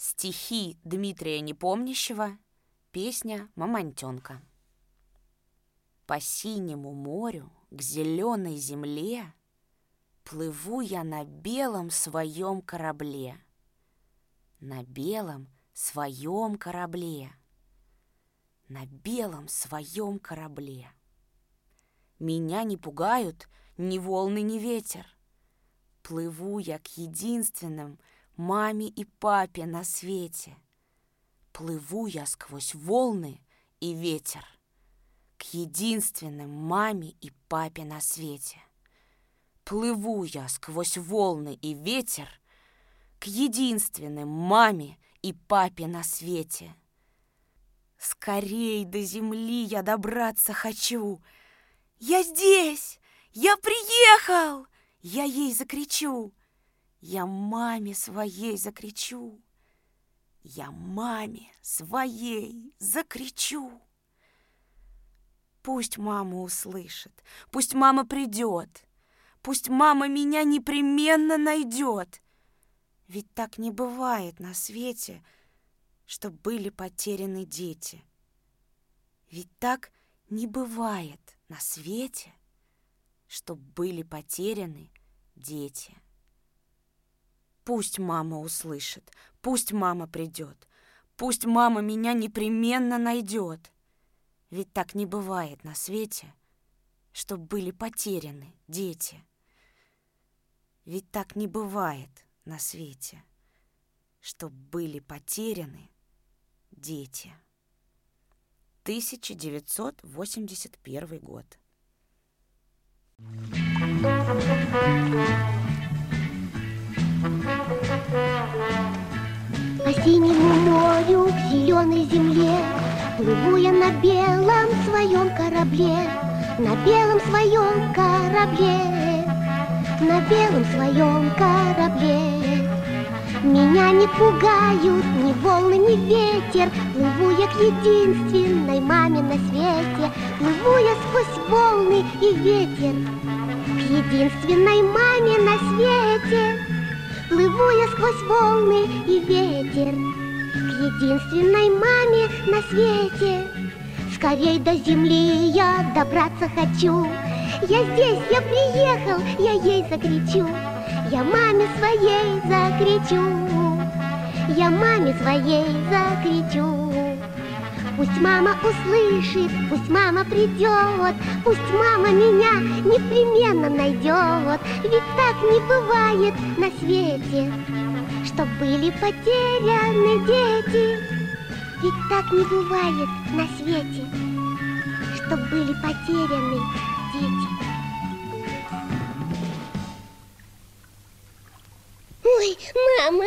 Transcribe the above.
Стихи Дмитрия Непомнящего, песня «Мамонтенка». По синему морю, к зеленой земле Плыву я на белом своем корабле. На белом своем корабле. На белом своем корабле. Меня не пугают ни волны, ни ветер. Плыву я к единственным маме и папе на свете. Плыву я сквозь волны и ветер к единственным маме и папе на свете. Плыву я сквозь волны и ветер к единственным маме и папе на свете. Скорей до земли я добраться хочу. Я здесь! Я приехал! Я ей закричу. Я маме своей закричу. Я маме своей закричу. Пусть мама услышит, пусть мама придет, пусть мама меня непременно найдет. Ведь так не бывает на свете, что были потеряны дети. Ведь так не бывает на свете, что были потеряны дети. Пусть мама услышит, пусть мама придет, пусть мама меня непременно найдет. Ведь так не бывает на свете, что были потеряны дети. Ведь так не бывает на свете, что были потеряны дети. 1981 год. По синему морю, к зеленой земле Плыву я на белом своем корабле На белом своем корабле На белом своем корабле. Меня не пугают ни волны, ни ветер Плыву я к единственной маме на свете Плыву я сквозь волны и ветер. К единственной маме на свете сквозь волны и ветер К единственной маме на свете. Скорей до земли я добраться хочу. Я здесь, я приехал, я ей закричу. Я маме своей закричу. Я маме своей закричу Пусть мама услышит, пусть мама придет, Пусть мама меня непременно найдет. Ведь так не бывает на свете, Что были потеряны дети. Ведь так не бывает на свете, Что были потеряны дети. Ой, мама!